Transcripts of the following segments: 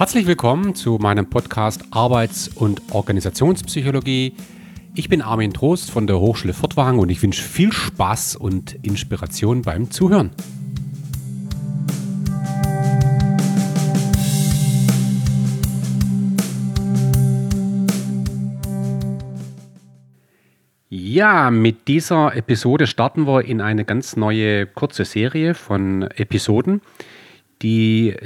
Herzlich willkommen zu meinem Podcast Arbeits- und Organisationspsychologie. Ich bin Armin Trost von der Hochschule Furtwangen und ich wünsche viel Spaß und Inspiration beim Zuhören. Ja, mit dieser Episode starten wir in eine ganz neue kurze Serie von Episoden, die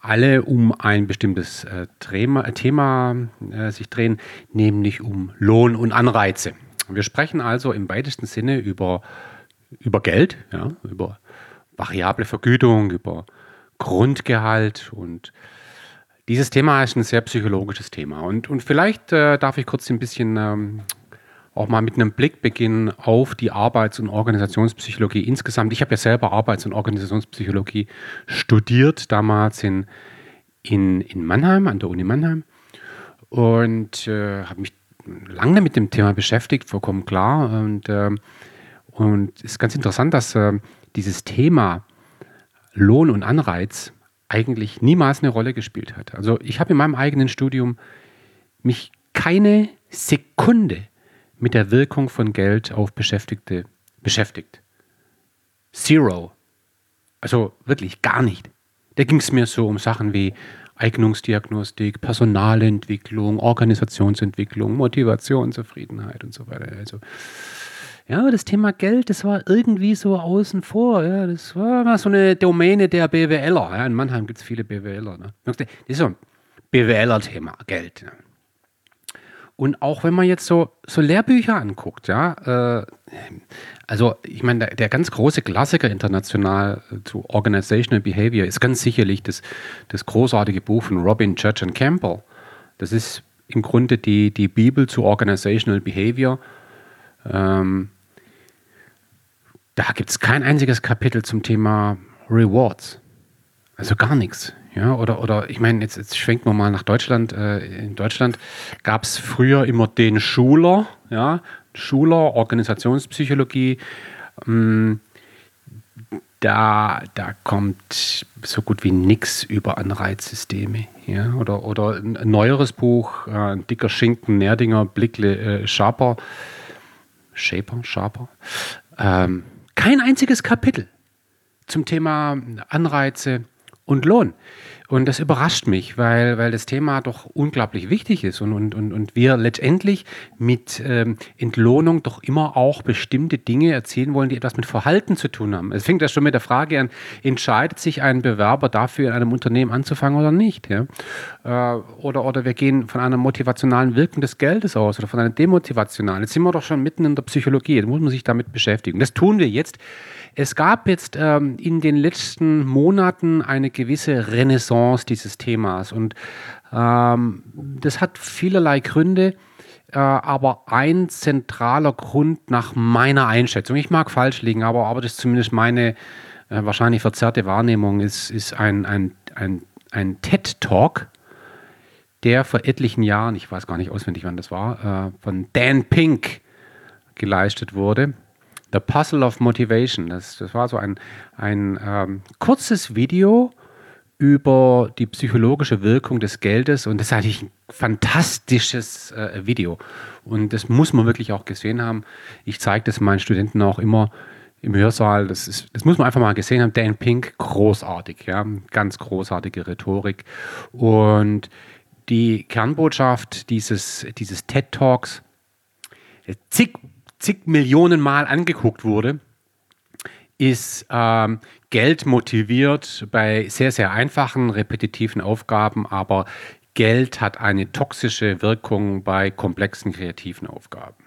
alle um ein bestimmtes äh, Thema, Thema äh, sich drehen, nämlich um Lohn und Anreize. Wir sprechen also im weitesten Sinne über, über Geld, ja, über variable Vergütung, über Grundgehalt und dieses Thema ist ein sehr psychologisches Thema. Und, und vielleicht äh, darf ich kurz ein bisschen ähm, auch mal mit einem Blick beginnen auf die Arbeits- und Organisationspsychologie insgesamt. Ich habe ja selber Arbeits- und Organisationspsychologie studiert, damals in, in, in Mannheim, an der Uni Mannheim. Und äh, habe mich lange mit dem Thema beschäftigt, vollkommen klar. Und, äh, und es ist ganz interessant, dass äh, dieses Thema Lohn und Anreiz eigentlich niemals eine Rolle gespielt hat. Also ich habe in meinem eigenen Studium mich keine Sekunde mit der Wirkung von Geld auf Beschäftigte beschäftigt. Zero. Also wirklich gar nicht. Da ging es mir so um Sachen wie Eignungsdiagnostik, Personalentwicklung, Organisationsentwicklung, Motivation, Zufriedenheit und so weiter. Also ja, das Thema Geld, das war irgendwie so außen vor. Ja, das war so eine Domäne der BWLer. Ja, in Mannheim gibt es viele BWLer. Ne? Das ist so ein BWLer-Thema, Geld. Und auch wenn man jetzt so, so Lehrbücher anguckt, ja, äh, also ich meine, der, der, ganz große Klassiker international zu Organizational Behavior ist ganz sicherlich das, das großartige Buch von Robin Church and Campbell. Das ist im Grunde die, die Bibel zu Organizational Behavior. Ähm, da gibt es kein einziges Kapitel zum Thema Rewards. Also gar nichts. Ja, oder, oder ich meine, jetzt, jetzt schwenken wir mal nach Deutschland. Äh, in Deutschland gab es früher immer den Schuler, ja, Schuler, Organisationspsychologie. Ähm, da, da kommt so gut wie nichts über Anreizsysteme. Ja? Oder, oder ein neueres Buch, äh, dicker Schinken, Nerdinger, Blickle, äh, Schaper, Shaper, Schaper. Ähm, kein einziges Kapitel zum Thema Anreize und Lohn. Und das überrascht mich, weil, weil das Thema doch unglaublich wichtig ist und, und, und, und wir letztendlich mit ähm, Entlohnung doch immer auch bestimmte Dinge erzählen wollen, die etwas mit Verhalten zu tun haben. Es fängt ja schon mit der Frage an, entscheidet sich ein Bewerber dafür, in einem Unternehmen anzufangen oder nicht? Ja? Äh, oder, oder wir gehen von einer motivationalen Wirkung des Geldes aus oder von einer demotivationalen. Jetzt sind wir doch schon mitten in der Psychologie, jetzt muss man sich damit beschäftigen. Das tun wir jetzt es gab jetzt ähm, in den letzten Monaten eine gewisse Renaissance dieses Themas und ähm, das hat vielerlei Gründe. Äh, aber ein zentraler Grund nach meiner Einschätzung, ich mag falsch liegen, aber, aber das ist zumindest meine äh, wahrscheinlich verzerrte Wahrnehmung, ist, ist ein, ein, ein, ein TED-Talk, der vor etlichen Jahren, ich weiß gar nicht auswendig, wann das war, äh, von Dan Pink geleistet wurde. The Puzzle of Motivation. Das, das war so ein, ein ähm, kurzes Video über die psychologische Wirkung des Geldes und das ist eigentlich ein fantastisches äh, Video und das muss man wirklich auch gesehen haben. Ich zeige das meinen Studenten auch immer im Hörsaal. Das, ist, das muss man einfach mal gesehen haben. Dan Pink, großartig, ja, ganz großartige Rhetorik und die Kernbotschaft dieses, dieses TED Talks, zig zig Millionen Mal angeguckt wurde, ist ähm, Geld motiviert bei sehr, sehr einfachen, repetitiven Aufgaben, aber Geld hat eine toxische Wirkung bei komplexen, kreativen Aufgaben.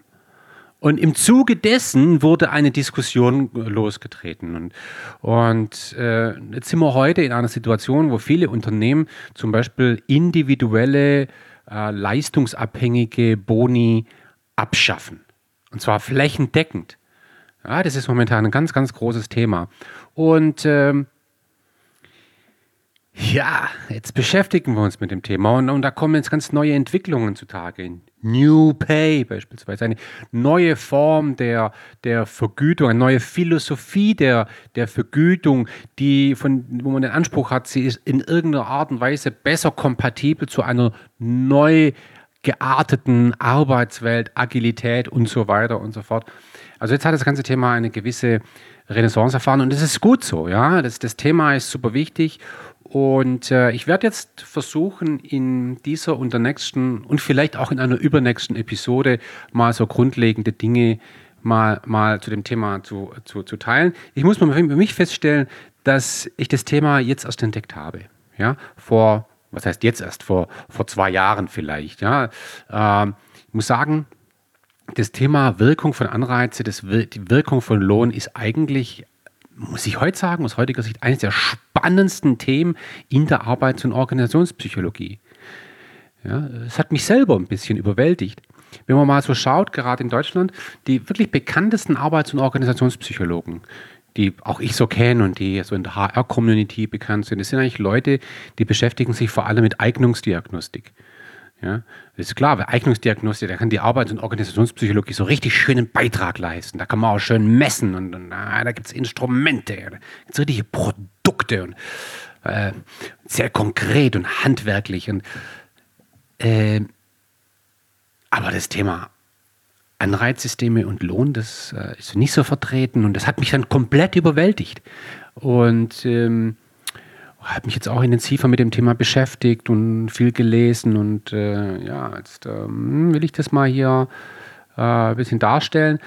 Und im Zuge dessen wurde eine Diskussion losgetreten. Und, und äh, jetzt sind wir heute in einer Situation, wo viele Unternehmen zum Beispiel individuelle, äh, leistungsabhängige Boni abschaffen. Und zwar flächendeckend. Ja, das ist momentan ein ganz, ganz großes Thema. Und ähm, ja, jetzt beschäftigen wir uns mit dem Thema und, und, da kommen jetzt ganz neue Entwicklungen zutage. New Pay beispielsweise, eine neue Form der, der Vergütung, eine neue Philosophie der, der Vergütung, die von, wo man den Anspruch hat, sie ist in irgendeiner Art und Weise besser kompatibel zu einer neu gearteten Arbeitswelt, Agilität und so weiter und so fort. Also jetzt hat das ganze Thema eine gewisse Renaissance erfahren und das ist gut so, ja. Das, das Thema ist super wichtig und äh, ich werde jetzt versuchen, in dieser und der nächsten und vielleicht auch in einer übernächsten Episode mal so grundlegende Dinge mal, mal zu dem Thema zu, zu, zu teilen. Ich muss mal für mich feststellen, dass ich das Thema jetzt erst entdeckt habe. Ja, vor, was heißt jetzt erst, vor, vor zwei Jahren vielleicht. Ja, ähm, ich muss sagen, das Thema Wirkung von Anreize, das, die Wirkung von Lohn ist eigentlich muss ich heute sagen, aus heutiger Sicht eines der spannendsten Themen in der Arbeits- und Organisationspsychologie. Ja, es hat mich selber ein bisschen überwältigt. Wenn man mal so schaut, gerade in Deutschland, die wirklich bekanntesten Arbeits- und Organisationspsychologen, die auch ich so kenne und die so in der HR-Community bekannt sind, das sind eigentlich Leute, die beschäftigen sich vor allem mit Eignungsdiagnostik. Ja, ist klar, bei Eignungsdiagnostik, da kann die Arbeits- und Organisationspsychologie so richtig schönen Beitrag leisten. Da kann man auch schön messen und, und ah, da gibt es Instrumente, da gibt es richtige Produkte und äh, sehr konkret und handwerklich. Und, äh, aber das Thema Anreizsysteme und Lohn, das äh, ist nicht so vertreten und das hat mich dann komplett überwältigt. Und ähm, habe mich jetzt auch intensiver mit dem Thema beschäftigt und viel gelesen und äh, ja, jetzt ähm, will ich das mal hier äh, ein bisschen darstellen.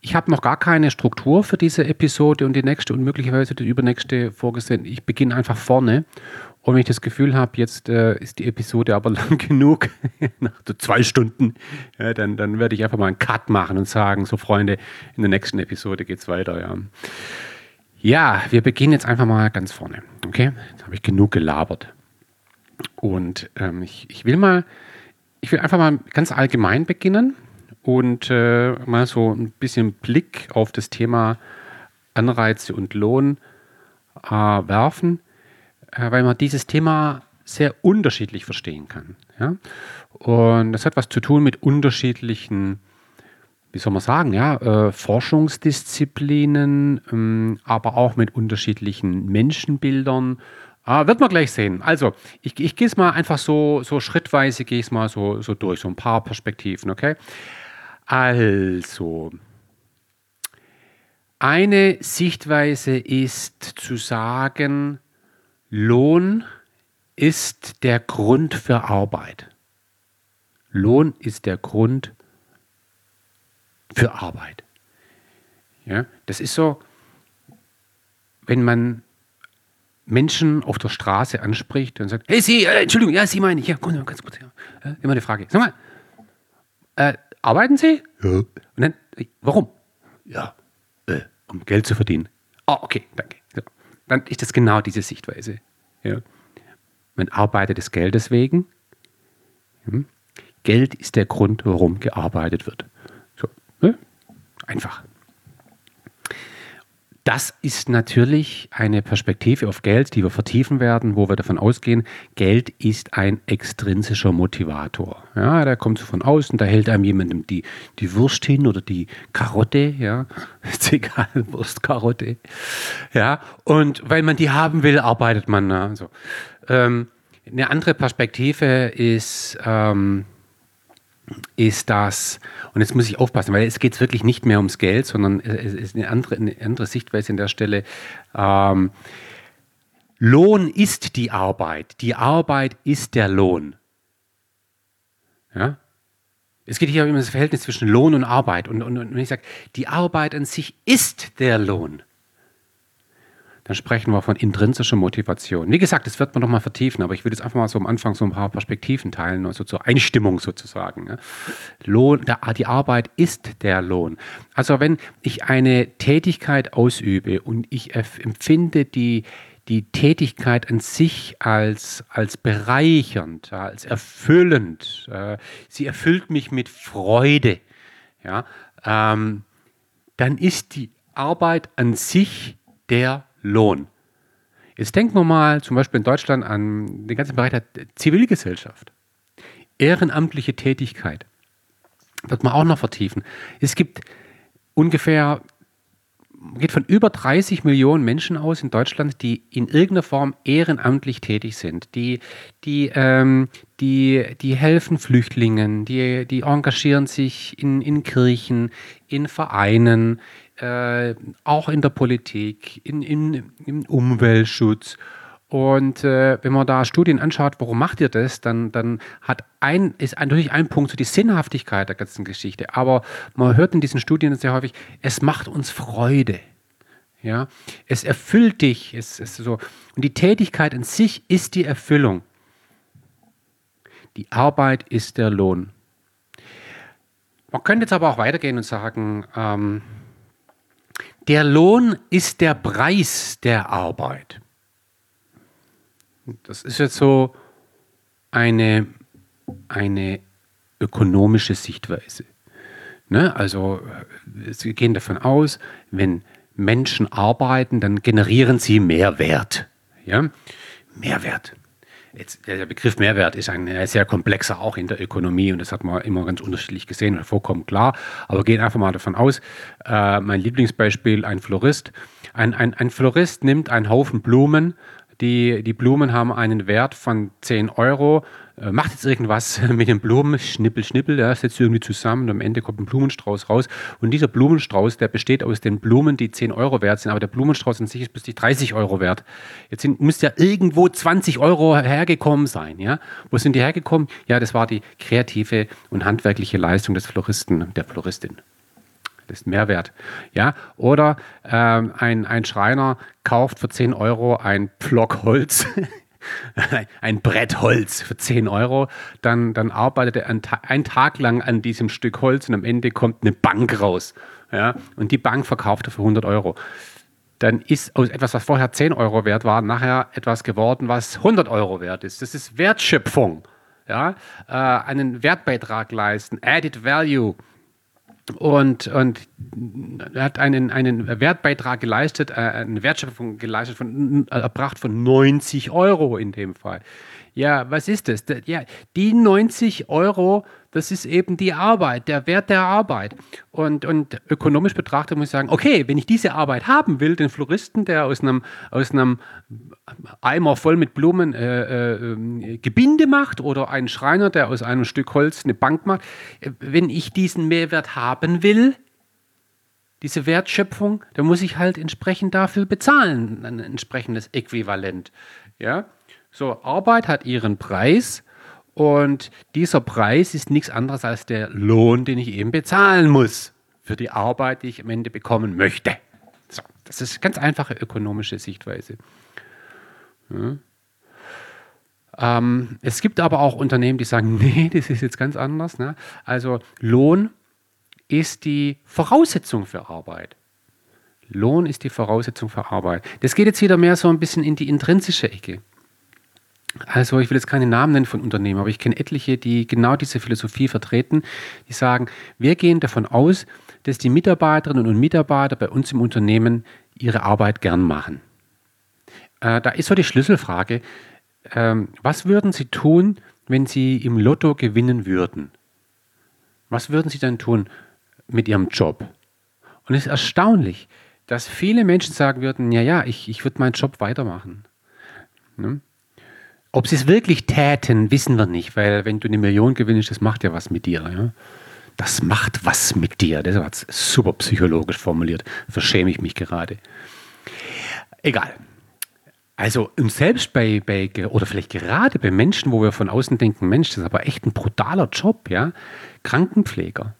Ich habe noch gar keine Struktur für diese Episode und die nächste und möglicherweise die übernächste vorgesehen. Ich beginne einfach vorne und wenn ich das Gefühl habe, jetzt äh, ist die Episode aber lang genug, nach so zwei Stunden, ja, dann, dann werde ich einfach mal einen Cut machen und sagen, so Freunde, in der nächsten Episode geht es weiter. Ja. Ja, wir beginnen jetzt einfach mal ganz vorne. Okay, jetzt habe ich genug gelabert. Und ähm, ich, ich will mal, ich will einfach mal ganz allgemein beginnen und äh, mal so ein bisschen Blick auf das Thema Anreize und Lohn äh, werfen, äh, weil man dieses Thema sehr unterschiedlich verstehen kann. Ja? Und das hat was zu tun mit unterschiedlichen wie soll man sagen, ja, äh, Forschungsdisziplinen, ähm, aber auch mit unterschiedlichen Menschenbildern. Äh, wird man gleich sehen. Also, ich, ich gehe es mal einfach so, so schrittweise, gehe es mal so, so durch, so ein paar Perspektiven, okay? Also, eine Sichtweise ist zu sagen, Lohn ist der Grund für Arbeit. Lohn ist der Grund für Arbeit. Ja, das ist so, wenn man Menschen auf der Straße anspricht und sagt, hey Sie, äh, Entschuldigung, ja, Sie meine ich, ja, komm mal ganz kurz her. Ja, immer eine Frage. Sag mal, äh, arbeiten Sie? Ja. Und dann, warum? Ja, äh, um Geld zu verdienen. Ah, oh, okay, danke. So. Dann ist das genau diese Sichtweise. Ja. Man arbeitet des Geldes wegen. Hm. Geld ist der Grund, warum gearbeitet wird. Ne? Einfach. Das ist natürlich eine Perspektive auf Geld, die wir vertiefen werden, wo wir davon ausgehen, Geld ist ein extrinsischer Motivator. Ja, der kommt so von außen, da hält einem jemandem die, die Wurst hin oder die Karotte, ja, ist egal, Wurst, Karotte. Ja, und weil man die haben will, arbeitet man. Also, ähm, eine andere Perspektive ist, ähm, ist das, und jetzt muss ich aufpassen, weil es geht wirklich nicht mehr ums Geld, sondern es ist eine andere, eine andere Sichtweise an der Stelle. Ähm, Lohn ist die Arbeit. Die Arbeit ist der Lohn. Ja? Es geht hier um das Verhältnis zwischen Lohn und Arbeit. Und, und, und wenn ich sage, die Arbeit an sich ist der Lohn, dann sprechen wir von intrinsischer Motivation. Wie gesagt, das wird man noch mal vertiefen, aber ich würde jetzt einfach mal so am Anfang so ein paar Perspektiven teilen, also zur Einstimmung sozusagen. Lohn, die Arbeit ist der Lohn. Also wenn ich eine Tätigkeit ausübe und ich empfinde die, die Tätigkeit an sich als, als bereichernd, als erfüllend, äh, sie erfüllt mich mit Freude, ja, ähm, dann ist die Arbeit an sich der Lohn. Jetzt denken wir mal zum Beispiel in Deutschland an den ganzen Bereich der Zivilgesellschaft. Ehrenamtliche Tätigkeit. wird man auch noch vertiefen. Es gibt ungefähr, geht von über 30 Millionen Menschen aus in Deutschland, die in irgendeiner Form ehrenamtlich tätig sind. Die, die, ähm, die, die helfen Flüchtlingen, die, die engagieren sich in, in Kirchen, in Vereinen, äh, auch in der Politik, in, in, im Umweltschutz und äh, wenn man da Studien anschaut, warum macht ihr das, dann, dann hat ein, ist natürlich ein Punkt so die Sinnhaftigkeit der ganzen Geschichte. Aber man hört in diesen Studien sehr häufig, es macht uns Freude. Ja, es erfüllt dich. Es ist so. Und die Tätigkeit an sich ist die Erfüllung. Die Arbeit ist der Lohn. Man könnte jetzt aber auch weitergehen und sagen, ähm, der Lohn ist der Preis der Arbeit. Das ist jetzt so eine, eine ökonomische Sichtweise. Ne? Also wir gehen davon aus, wenn Menschen arbeiten, dann generieren sie Mehrwert. Ja? Mehrwert. Jetzt, der Begriff Mehrwert ist ein sehr komplexer auch in der Ökonomie und das hat man immer ganz unterschiedlich gesehen und vollkommen klar. Aber gehen einfach mal davon aus, äh, mein Lieblingsbeispiel, ein Florist. Ein, ein, ein Florist nimmt einen Haufen Blumen, die, die Blumen haben einen Wert von 10 Euro. Äh, macht jetzt irgendwas mit den Blumen, schnippel, schnippel, ja, setzt irgendwie zusammen und am Ende kommt ein Blumenstrauß raus. Und dieser Blumenstrauß, der besteht aus den Blumen, die 10 Euro wert sind, aber der Blumenstrauß an sich ist plötzlich 30 Euro wert. Jetzt sind, muss ja irgendwo 20 Euro hergekommen sein. Ja? Wo sind die hergekommen? Ja, das war die kreative und handwerkliche Leistung des Floristen, der Floristin. Das ist Mehrwert. Ja? Oder ähm, ein, ein Schreiner kauft für 10 Euro ein Pflock Holz, ein Brett Holz für 10 Euro, dann, dann arbeitet er einen, Tag lang an diesem Stück Holz und am Ende kommt eine Bank raus. Ja? Und die Bank verkauft er für 100 Euro. Dann ist aus etwas, was vorher 10 Euro wert war, nachher etwas geworden, was 100 Euro wert ist. Das ist Wertschöpfung. Ja? Äh, einen Wertbeitrag leisten, Added Value und, und hat einen, einen Wertbeitrag geleistet, äh, eine Wertschöpfung geleistet, von, äh, erbracht von 90 Euro in dem Fall. Ja, was ist das? Ja, die 90 Euro, das ist eben die Arbeit, der Wert der Arbeit. Und, und ökonomisch betrachtet muss ich sagen, okay, wenn ich diese Arbeit haben will, den Floristen, der aus einem, aus einem Eimer voll mit Blumen äh, äh, Gebinde macht oder einen Schreiner, der aus einem Stück Holz eine Bank macht, wenn ich diesen Mehrwert haben will, diese Wertschöpfung, dann muss ich halt entsprechend dafür bezahlen, ein entsprechendes Äquivalent. Ja? So, Arbeit hat ihren Preis und dieser Preis ist nichts anderes als der Lohn, den ich eben bezahlen muss für die Arbeit, die ich am Ende bekommen möchte. So, das ist eine ganz einfache ökonomische Sichtweise. Ja. Ähm, es gibt aber auch Unternehmen, die sagen, nee, das ist jetzt ganz anders. Ne? Also Lohn ist die Voraussetzung für Arbeit. Lohn ist die Voraussetzung für Arbeit. Das geht jetzt wieder mehr so ein bisschen in die intrinsische Ecke. Also ich will jetzt keine Namen nennen von Unternehmen, aber ich kenne etliche, die genau diese Philosophie vertreten, die sagen, wir gehen davon aus, dass die Mitarbeiterinnen und Mitarbeiter bei uns im Unternehmen ihre Arbeit gern machen. Äh, da ist so die Schlüsselfrage, ähm, was würden Sie tun, wenn Sie im Lotto gewinnen würden? Was würden Sie dann tun mit Ihrem Job? Und es ist erstaunlich, dass viele Menschen sagen würden, ja, ja, ich, ich würde meinen Job weitermachen. Ne? Ob sie es wirklich täten, wissen wir nicht, weil wenn du eine Million gewinnst, das macht ja was mit dir. Ja? Das macht was mit dir. Das war super psychologisch formuliert. Verschäme ich mich gerade. Egal. Also und selbst bei, bei, oder vielleicht gerade bei Menschen, wo wir von außen denken, Mensch, das ist aber echt ein brutaler Job, ja. Krankenpfleger.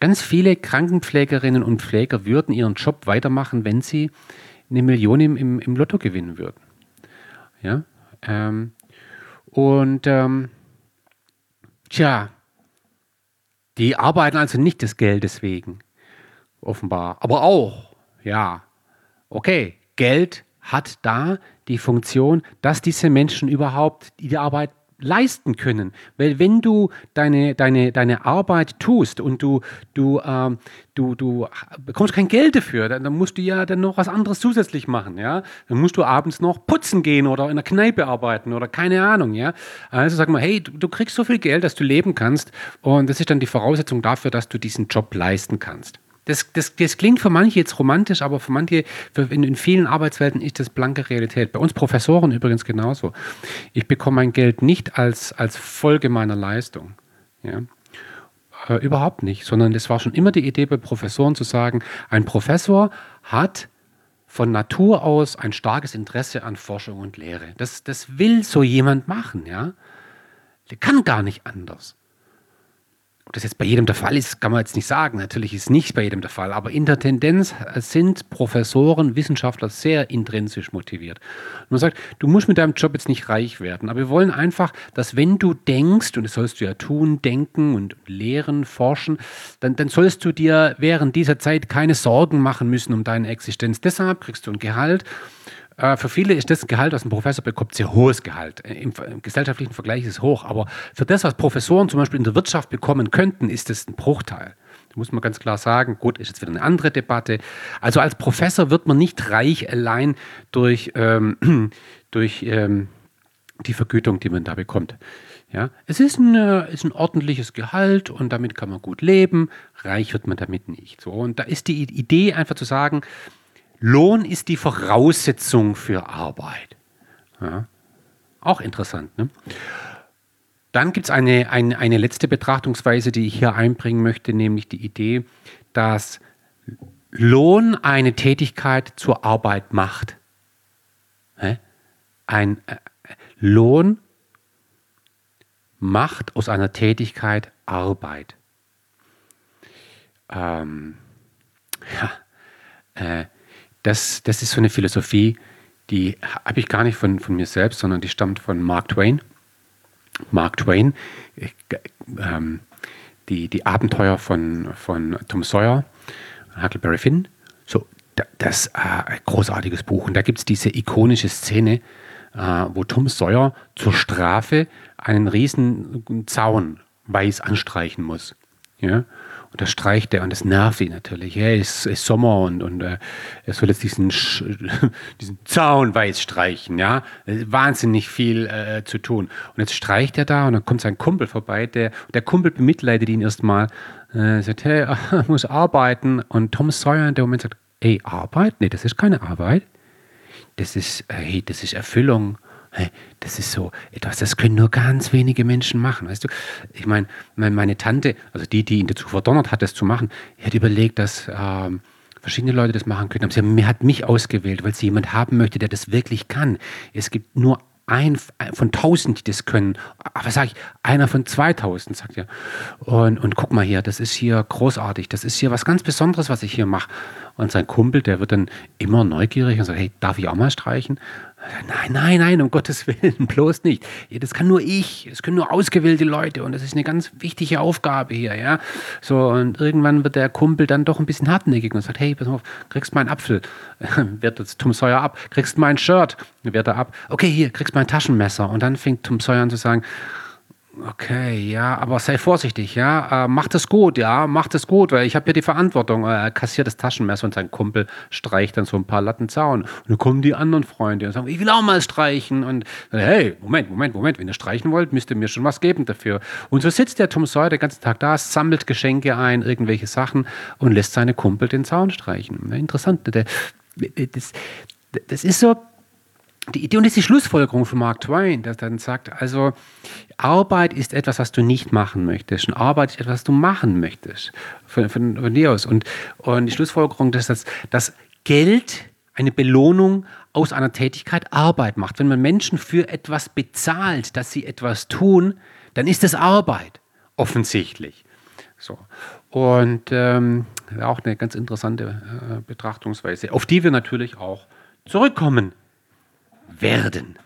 Ganz viele Krankenpflegerinnen und Pfleger würden ihren Job weitermachen, wenn sie eine Million im, im, im Lotto gewinnen würden. Ja, ähm, und ähm, tja, die arbeiten also nicht des Geldes wegen, offenbar. Aber auch, ja, okay, Geld hat da die Funktion, dass diese Menschen überhaupt die Arbeit leisten können. Weil wenn du deine, deine, deine Arbeit tust und du, du, ähm, du, du bekommst kein Geld dafür, dann, dann, musst du ja dann noch was anderes zusätzlich machen. Ja? Dann musst du abends noch putzen gehen oder in der Kneipe arbeiten oder keine Ahnung. Ja? Also sag mal, hey, du, du kriegst so viel Geld, dass du leben kannst und das ist dann die Voraussetzung dafür, dass du diesen Job leisten kannst. Das, das, das klingt für manche jetzt romantisch, aber für manche, für in, in, vielen Arbeitswelten ist das blanke Realität. Bei uns Professoren übrigens genauso. Ich bekomme mein Geld nicht als, als Folge meiner Leistung. Ja. Äh, überhaupt nicht, sondern es war schon immer die Idee bei Professoren zu sagen, ein Professor hat von Natur aus ein starkes Interesse an Forschung und Lehre. Das, das will so jemand machen, ja. Der kann gar nicht anders. Ob das jetzt bei jedem der Fall ist, kann man jetzt nicht sagen. Natürlich ist nicht bei jedem der Fall. Aber in der Tendenz sind Professoren, Wissenschaftler sehr intrinsisch motiviert. Und man sagt, du musst mit deinem Job jetzt nicht reich werden. Aber wir wollen einfach, dass wenn du denkst, und das sollst du ja tun, denken und lehren, forschen, dann, dann sollst du dir während dieser Zeit keine Sorgen machen müssen um deine Existenz. Deshalb kriegst du ein Gehalt für viele ist das Gehalt, was ein Professor bekommt, sehr hohes Gehalt. Äh, Im, Im, gesellschaftlichen Vergleich ist es hoch. Aber für das, was Professoren zum Beispiel in der Wirtschaft bekommen könnten, ist es ein Bruchteil. Da muss man ganz klar sagen, gut, ist jetzt wieder eine andere Debatte. Also als Professor wird man nicht reich allein durch, ähm, durch ähm, die Vergütung, die man da bekommt. Ja, es ist ein, äh, ist ein ordentliches Gehalt und damit kann man gut leben. Reich wird man damit nicht. So, und da ist die Idee einfach zu sagen, Lohn ist die Voraussetzung für Arbeit. Ja, auch interessant. Ne? Dann gibt es eine, eine, eine letzte Betrachtungsweise, die ich hier einbringen möchte, nämlich die Idee, dass Lohn eine Tätigkeit zur Arbeit macht. Ein äh, Lohn macht aus einer Tätigkeit Arbeit. Ähm, ja, äh, das, das ist so eine Philosophie, die habe ich gar nicht von, von mir selbst, sondern die stammt von Mark Twain. Mark Twain, äh, ähm, die, die Abenteuer von, von Tom Sawyer, Huckleberry Finn. So, das ist äh, ein großartiges Buch. Und da gibt es diese ikonische Szene, äh, wo Tom Sawyer zur Strafe einen riesen Zaun weiß anstreichen muss. Ja? Und da streicht er und das nervt ihn natürlich. Ja, es ist Sommer und, und äh, er soll jetzt diesen, diesen Zaun weiß streichen. Ja, wahnsinnig viel äh, zu tun. Und jetzt streicht er da und dann kommt sein Kumpel vorbei. Der, der Kumpel bemitleidet ihn erstmal. Äh, sagt, hey, ich muss arbeiten. Und Tom Sawyer in dem Moment sagt, ey, Arbeit? Nee, das ist keine Arbeit. Das ist, hey, das ist Erfüllung das ist so etwas, das können nur ganz wenige Menschen machen. Weißt du, ich meine, meine Tante, also die, die ihn dazu verdonnert hat, das zu machen, die hat überlegt, dass ähm, verschiedene Leute das machen können. Aber sie hat mich ausgewählt, weil sie jemand haben möchte, der das wirklich kann. Es gibt nur ein von tausend, die das können. Aber sage ich, einer von 2000, sagt er. Und, und guck mal hier, das ist hier großartig. Das ist hier was ganz Besonderes, was ich hier mache. Und sein Kumpel, der wird dann immer neugierig und sagt, hey, darf ich auch mal streichen? Nein, nein, nein, um Gottes Willen, bloß nicht. Das kann nur ich, das können nur ausgewählte Leute und das ist eine ganz wichtige Aufgabe hier, ja. So, und irgendwann wird der Kumpel dann doch ein bisschen hartnäckig und sagt, hey, pass auf, kriegst meinen Apfel, wehrt jetzt Tom Sawyer ab, kriegst mein Shirt, wehrt er ab, okay, hier, kriegst mein Taschenmesser und dann fängt Tom Sawyer an zu sagen, Okay, ja, aber sei vorsichtig, ja. Äh, mach das gut, ja, mach das gut, weil ich habe hier die Verantwortung. Er kassiert das Taschenmesser und sein Kumpel streicht dann so ein paar Latten Zaun. Und dann kommen die anderen Freunde und sagen, ich will auch mal streichen. Und hey, Moment, Moment, Moment, wenn ihr streichen wollt, müsst ihr mir schon was geben dafür. Und so sitzt der Tom Sawyer den ganzen Tag da, sammelt Geschenke ein, irgendwelche Sachen und lässt seine Kumpel den Zaun streichen. Interessant. Das, das ist so die Idee und das ist die Schlussfolgerung von Mark Twain, der dann sagt, also Arbeit ist etwas, was du nicht machen möchtest und Arbeit ist etwas, was du machen möchtest von, von, von dir aus. Und, und die Schlussfolgerung ist, dass, dass Geld eine Belohnung aus einer Tätigkeit Arbeit macht. Wenn man Menschen für etwas bezahlt, dass sie etwas tun, dann ist das Arbeit, offensichtlich. So. Und ähm, auch eine ganz interessante äh, Betrachtungsweise, auf die wir natürlich auch zurückkommen werden.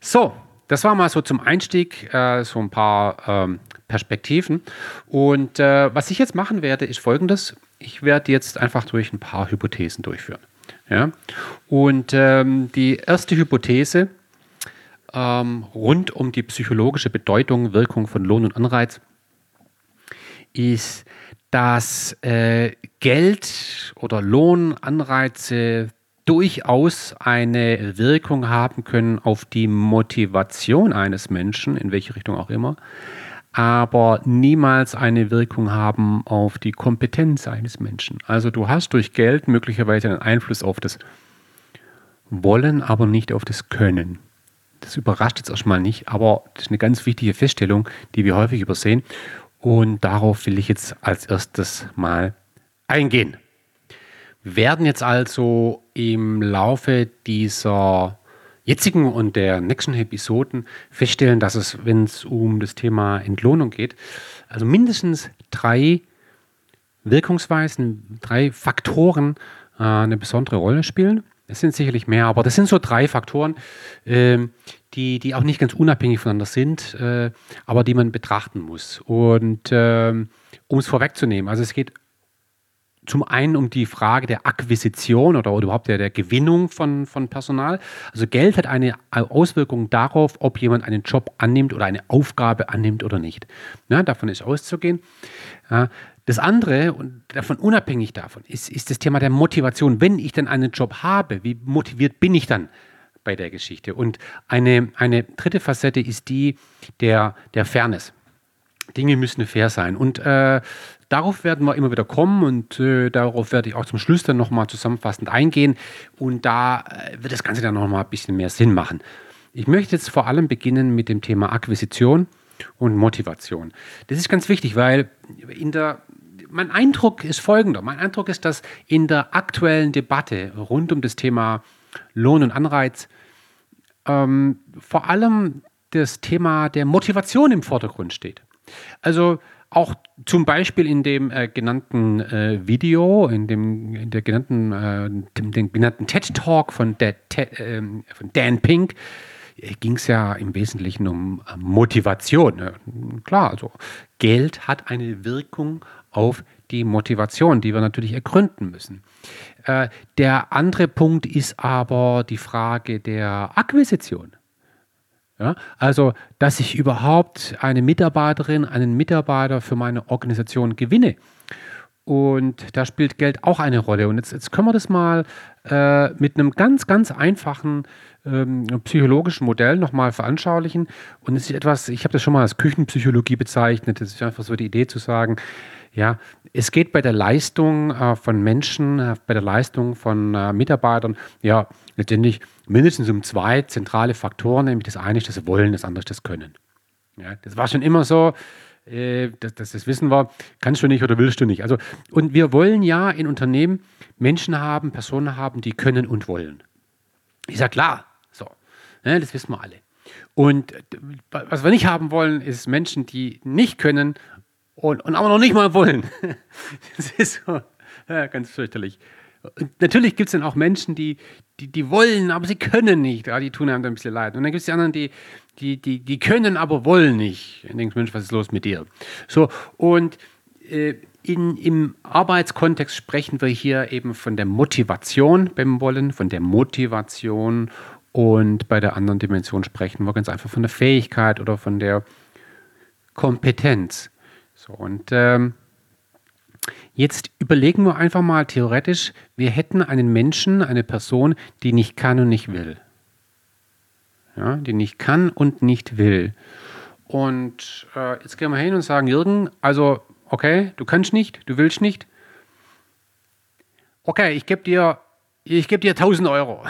So, das war mal so zum Einstieg äh, so ein paar ähm, Perspektiven. Und äh, was ich jetzt machen werde, ist folgendes. Ich werde jetzt einfach durch ein paar Hypothesen durchführen. Ja? Und ähm, die erste Hypothese ähm, rund um die psychologische Bedeutung, Wirkung von Lohn und Anreiz ist, dass äh, Geld oder Lohnanreize durchaus eine Wirkung haben können auf die Motivation eines Menschen, in welche Richtung auch immer, aber niemals eine Wirkung haben auf die Kompetenz eines Menschen. Also du hast durch Geld möglicherweise einen Einfluss auf das Wollen, aber nicht auf das Können. Das überrascht jetzt erstmal nicht, aber das ist eine ganz wichtige Feststellung, die wir häufig übersehen. Und darauf will ich jetzt als erstes mal eingehen. Werden jetzt also im Laufe dieser jetzigen und der nächsten Episoden feststellen, dass es, wenn es um das Thema Entlohnung geht, also mindestens drei Wirkungsweisen, drei Faktoren äh, eine besondere Rolle spielen. Es sind sicherlich mehr, aber das sind so drei Faktoren, äh, die, die auch nicht ganz unabhängig voneinander sind, äh, aber die man betrachten muss. Und ähm, um es vorwegzunehmen, also es geht zum einen um die Frage der Akquisition oder, überhaupt der, der Gewinnung von, von Personal. Also Geld hat eine Auswirkung darauf, ob jemand einen Job annimmt oder eine Aufgabe annimmt oder nicht. Ja, davon ist auszugehen. Ja, das andere, und davon unabhängig davon, ist, ist das Thema der Motivation. Wenn ich dann einen Job habe, wie motiviert bin ich dann bei der Geschichte? Und eine, eine dritte Facette ist die der, der Fairness. Dinge müssen fair sein. Und äh, darauf werden wir immer wieder kommen und äh, darauf werde ich auch zum Schluss dann nochmal zusammenfassend eingehen. Und da äh, wird das Ganze dann nochmal ein bisschen mehr Sinn machen. Ich möchte jetzt vor allem beginnen mit dem Thema Akquisition und Motivation. Das ist ganz wichtig, weil in der mein Eindruck ist folgender. Mein Eindruck ist, dass in der aktuellen Debatte rund um das Thema Lohn und Anreiz ähm, vor allem das Thema der Motivation im Vordergrund steht. Also auch zum Beispiel in dem äh, genannten äh, Video, in dem in der genannten, äh, dem, dem, genannten TED Talk von, der, ähm, von Dan Pink äh, ging es ja im Wesentlichen um Motivation. Klar, also Geld hat eine Wirkung auf die Motivation, die wir natürlich ergründen müssen. Äh, der andere Punkt ist aber die Frage der Akquisition. Ja, also, dass ich überhaupt eine Mitarbeiterin, einen Mitarbeiter für meine Organisation gewinne. Und da spielt Geld auch eine Rolle. Und jetzt, jetzt können wir das mal äh, mit einem ganz, ganz einfachen ähm, psychologischen Modell nochmal veranschaulichen. Und es ist etwas, ich habe das schon mal als Küchenpsychologie bezeichnet. Das ist einfach so die Idee zu sagen, ja, es geht bei der Leistung äh, von Menschen, äh, bei der Leistung von äh, Mitarbeitern, ja, letztendlich mindestens um zwei zentrale Faktoren, nämlich das eine ist das Wollen, das andere ist das Können. Ja, das war schon immer so, äh, dass, dass das wissen wir, kannst du nicht oder willst du nicht. Also, und wir wollen ja in Unternehmen Menschen haben, Personen haben, die können und wollen. Ist ja klar, so, ja, das wissen wir alle. Und äh, was wir nicht haben wollen, ist Menschen, die nicht können und, und aber noch nicht mal wollen. das ist so ja, ganz fürchterlich. Natürlich gibt es dann auch Menschen, die, die, die wollen, aber sie können nicht. Ja, die tun einem dann ein bisschen leid. Und dann gibt es die anderen, die, die, die, die können, aber wollen nicht. Und denkst, Mensch, was ist los mit dir? So, und äh, in, im Arbeitskontext sprechen wir hier eben von der Motivation beim Wollen, von der Motivation. Und bei der anderen Dimension sprechen wir ganz einfach von der Fähigkeit oder von der Kompetenz. So, und ähm, jetzt überlegen wir einfach mal theoretisch, wir hätten einen Menschen, eine Person, die nicht kann und nicht will. Ja, die nicht kann und nicht will. Und äh, jetzt gehen wir hin und sagen, Jürgen, also, okay, du kannst nicht, du willst nicht. Okay, ich gebe dir, ich gebe dir 1000 Euro.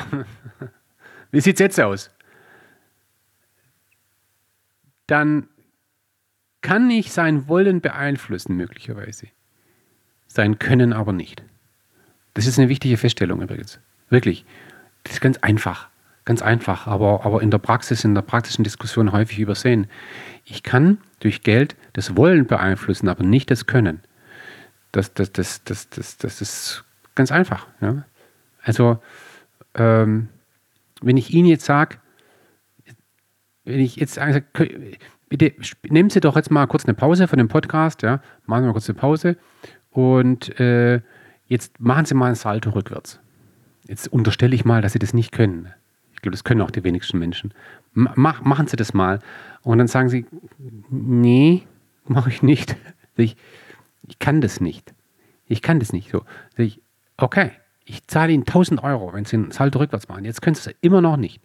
Wie sieht es jetzt aus? Dann kann ich sein Wollen beeinflussen, möglicherweise. Sein Können aber nicht. Das ist eine wichtige Feststellung übrigens. Wirklich. Das ist ganz einfach. Ganz einfach, aber, aber in der Praxis, in der praktischen Diskussion häufig übersehen. Ich kann durch Geld das Wollen beeinflussen, aber nicht das Können. Das, das, das, das, das, das ist ganz einfach. Ja? Also, ähm, wenn ich Ihnen jetzt sage, wenn ich jetzt sage, bitte nehmen Sie doch jetzt mal kurz eine Pause von dem Podcast, ja, machen mal kurz eine Pause und äh, jetzt machen Sie mal ein Salto rückwärts. Jetzt unterstelle ich mal, dass Sie das nicht können. Ich glaube, das können auch die wenigsten Menschen. Mach, machen Sie das mal. Und dann sagen sie, nee, mache ich nicht. Ich, ich kann das nicht. Ich kann das nicht. So, ich, okay, ich zahle Ihnen 1000 Euro, wenn Sie einen Salto rückwärts machen. Jetzt können Sie es immer noch nicht.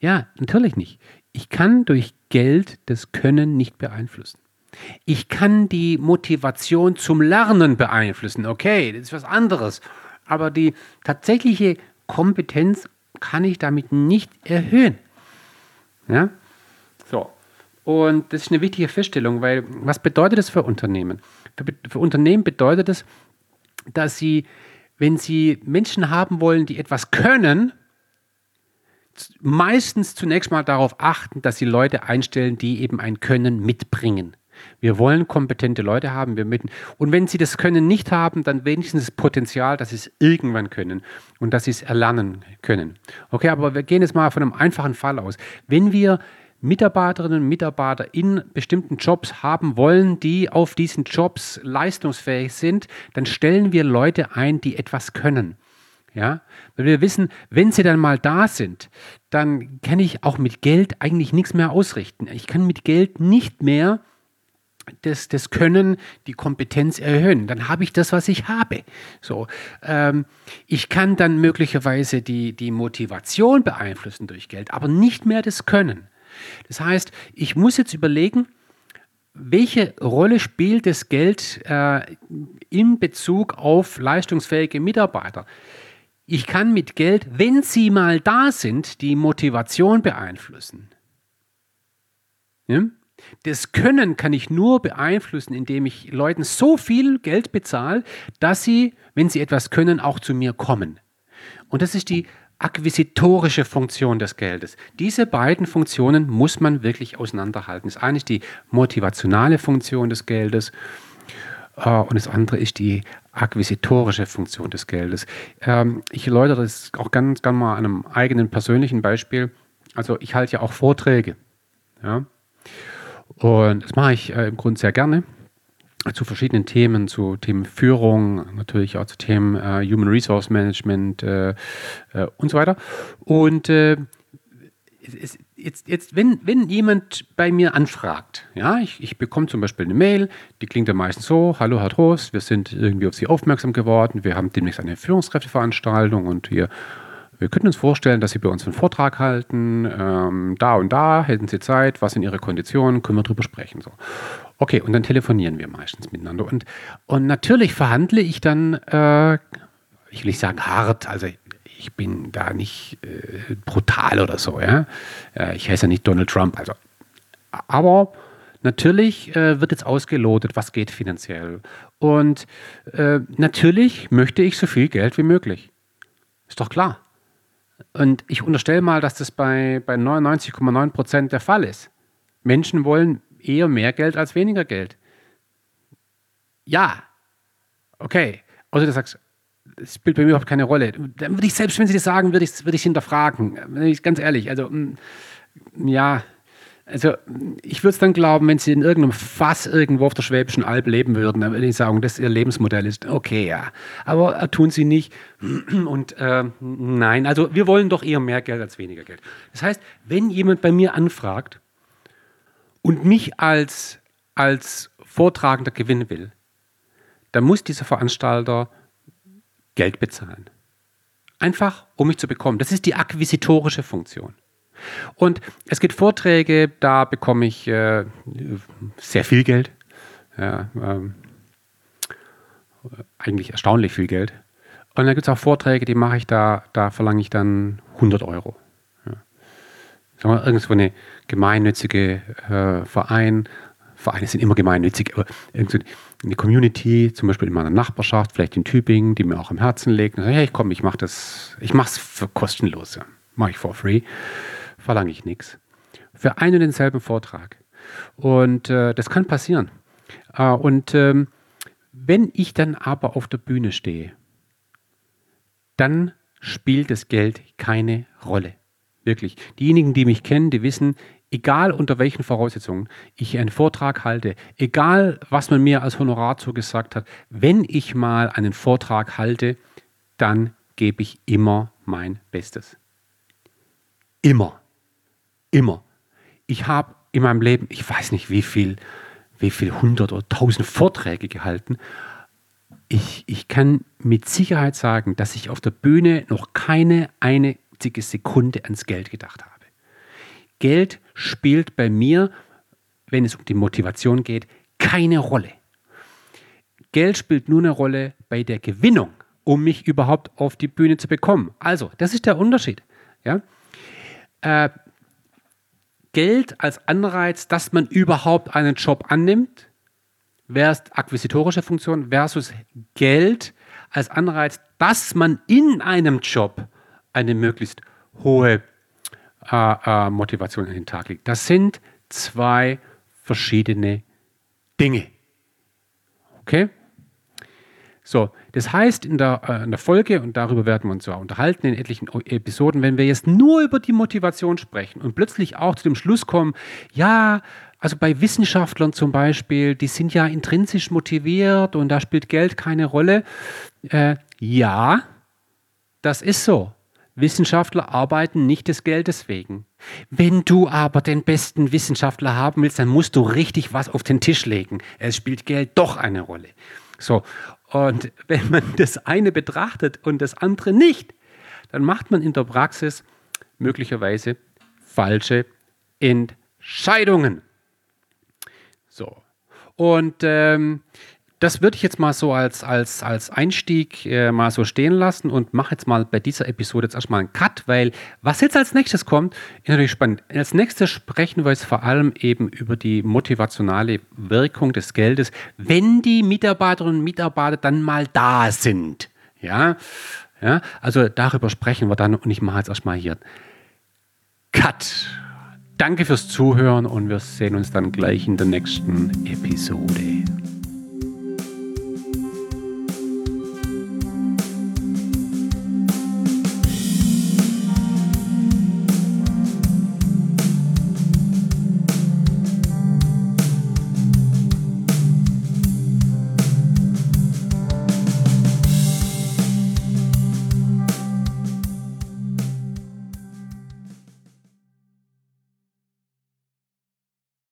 Ja, natürlich nicht. Ich kann durch Geld das Können nicht beeinflussen. Ich kann die Motivation zum Lernen beeinflussen. Okay, das ist was anderes. Aber die tatsächliche Kompetenz kann ich damit nicht erhöhen. Ja? So. Und das ist eine wichtige Feststellung, weil was bedeutet das für Unternehmen? Für, für Unternehmen bedeutet es, dass sie, wenn sie Menschen haben wollen, die etwas können, meistens zunächst mal darauf achten, dass sie Leute einstellen, die eben ein Können mitbringen. Wir wollen kompetente Leute haben. Wir mitten. Und wenn sie das Können nicht haben, dann wenigstens das Potenzial, dass sie es irgendwann können und dass sie es erlernen können. Okay, aber wir gehen jetzt mal von einem einfachen Fall aus. Wenn wir Mitarbeiterinnen und Mitarbeiter in bestimmten Jobs haben wollen, die auf diesen Jobs leistungsfähig sind, dann stellen wir Leute ein, die etwas können. Ja, weil wir wissen, wenn sie dann mal da sind, dann kann ich auch mit Geld eigentlich nichts mehr ausrichten. Ich kann mit Geld nicht mehr das, das Können, die Kompetenz erhöhen. Dann habe ich das, was ich habe. So, ähm, ich kann dann möglicherweise die, die Motivation beeinflussen durch Geld, aber nicht mehr das Können. Das heißt, ich muss jetzt überlegen, welche Rolle spielt das Geld äh, in Bezug auf leistungsfähige Mitarbeiter? Ich kann mit Geld, wenn sie mal da sind, die Motivation beeinflussen. Ja? Das Können kann ich nur beeinflussen, indem ich Leuten so viel Geld bezahle, dass sie, wenn sie etwas können, auch zu mir kommen. Und das ist die akquisitorische Funktion des Geldes. Diese beiden Funktionen muss man wirklich auseinanderhalten. Das eine ist die motivationale Funktion des Geldes äh, und das andere ist die akquisitorische Funktion des Geldes. Ähm, ich erläutere das auch ganz gerne mal an einem eigenen persönlichen Beispiel. Also ich halte ja auch Vorträge. Ja? Und das mache ich äh, im Grunde sehr gerne zu verschiedenen Themen, zu Themen Führung, natürlich auch zu Themen äh, Human Resource Management äh, äh, und so weiter. Und äh, jetzt, jetzt wenn, wenn jemand bei mir anfragt, ja, ich, ich bekomme zum Beispiel eine Mail, die klingt dann meistens so, hallo Herr Trost, wir sind irgendwie auf Sie aufmerksam geworden, wir haben demnächst eine Führungskräfteveranstaltung und wir wir könnten uns vorstellen, dass Sie bei uns einen Vortrag halten, ähm, da und da, hätten Sie Zeit, was sind Ihre Konditionen, können wir drüber sprechen. So. Okay, und dann telefonieren wir meistens miteinander. Und, und natürlich verhandle ich dann, äh, ich will nicht sagen hart, also ich bin da nicht äh, brutal oder so, ja. Äh, ich heiße ja nicht Donald Trump, also. Aber natürlich äh, wird jetzt ausgelotet, was geht finanziell. Und äh, natürlich möchte ich so viel Geld wie möglich. Ist doch klar. Und ich unterstelle mal, dass das bei, bei 99,9 Prozent der Fall ist. Menschen wollen eher mehr Geld als weniger Geld. Ja, okay. Also du sagst, das spielt bei mir überhaupt keine Rolle. Dann würde ich, selbst wenn sie das sagen, würde ich es würde hinterfragen. Ganz ehrlich, also mm, ja, also ich würde es dann glauben, wenn sie in irgendeinem Fass irgendwo auf der Schwäbischen Alb leben würden, dann würde ich sagen, dass ihr Lebensmodell ist. Okay, ja. Aber äh, tun sie nicht. Und äh, nein, also wir wollen doch eher mehr Geld als weniger Geld. Das heißt, wenn jemand bei mir anfragt und mich als, als Vortragender gewinnen will, dann muss dieser Veranstalter Geld bezahlen. Einfach, um mich zu bekommen. Das ist die akquisitorische Funktion. Und es gibt Vorträge, da bekomme ich äh, sehr viel Geld. Ja, ähm, eigentlich erstaunlich viel Geld. Und dann gibt es auch Vorträge, die mache ich da, da verlange ich dann 100 Euro. Ja. Sagen wir, irgendwo eine gemeinnützige äh, Verein, Vereine sind immer gemeinnützig, aber eine Community, zum Beispiel in meiner Nachbarschaft, vielleicht in Tübingen, die mir auch am Herzen liegt, und sage, hey, komm, ich mache das, ich mache es kostenlos, ja. mache ich for free verlange ich nichts. Für einen und denselben Vortrag. Und äh, das kann passieren. Äh, und ähm, wenn ich dann aber auf der Bühne stehe, dann spielt das Geld keine Rolle. Wirklich. Diejenigen, die mich kennen, die wissen, egal unter welchen Voraussetzungen ich einen Vortrag halte, egal was man mir als Honorar zugesagt hat, wenn ich mal einen Vortrag halte, dann gebe ich immer mein Bestes. Immer. Immer. Ich habe in meinem Leben, ich weiß nicht wie viel, wie viel hundert oder tausend Vorträge gehalten. Ich, ich kann mit Sicherheit sagen, dass ich auf der Bühne noch keine einzige Sekunde ans Geld gedacht habe. Geld spielt bei mir, wenn es um die Motivation geht, keine Rolle. Geld spielt nur eine Rolle bei der Gewinnung, um mich überhaupt auf die Bühne zu bekommen. Also, das ist der Unterschied. Ja? Äh, Geld als Anreiz, dass man überhaupt einen Job annimmt, versus akquisitorische Funktion versus Geld als Anreiz, dass man in einem Job eine möglichst hohe äh, äh, Motivation an den Tag legt. Das sind zwei verschiedene Dinge. Okay? So, das heißt in der, äh, in der Folge, und darüber werden wir uns ja unterhalten in etlichen Episoden, wenn wir jetzt nur über die Motivation sprechen und plötzlich auch zu dem Schluss kommen, ja, also bei Wissenschaftlern zum Beispiel, die sind ja intrinsisch motiviert und da spielt Geld keine Rolle. Äh, ja, das ist so. Wissenschaftler arbeiten nicht des Geldes wegen. Wenn du aber den besten Wissenschaftler haben willst, dann musst du richtig was auf den Tisch legen. Es spielt Geld doch eine Rolle. So, und wenn man das eine betrachtet und das andere nicht, dann macht man in der Praxis möglicherweise falsche Entscheidungen. So. Und ähm, das würde ich jetzt mal so als, als, als Einstieg äh, mal so stehen lassen und mache jetzt mal bei dieser Episode jetzt erstmal einen Cut, weil was jetzt als nächstes kommt, ist natürlich spannend. Als nächstes sprechen wir jetzt vor allem eben über die motivationale Wirkung des Geldes, wenn die Mitarbeiterinnen und Mitarbeiter dann mal da sind. Ja, ja also darüber sprechen wir dann und ich mache jetzt erstmal hier Cut. Danke fürs Zuhören und wir sehen uns dann gleich in der nächsten Episode.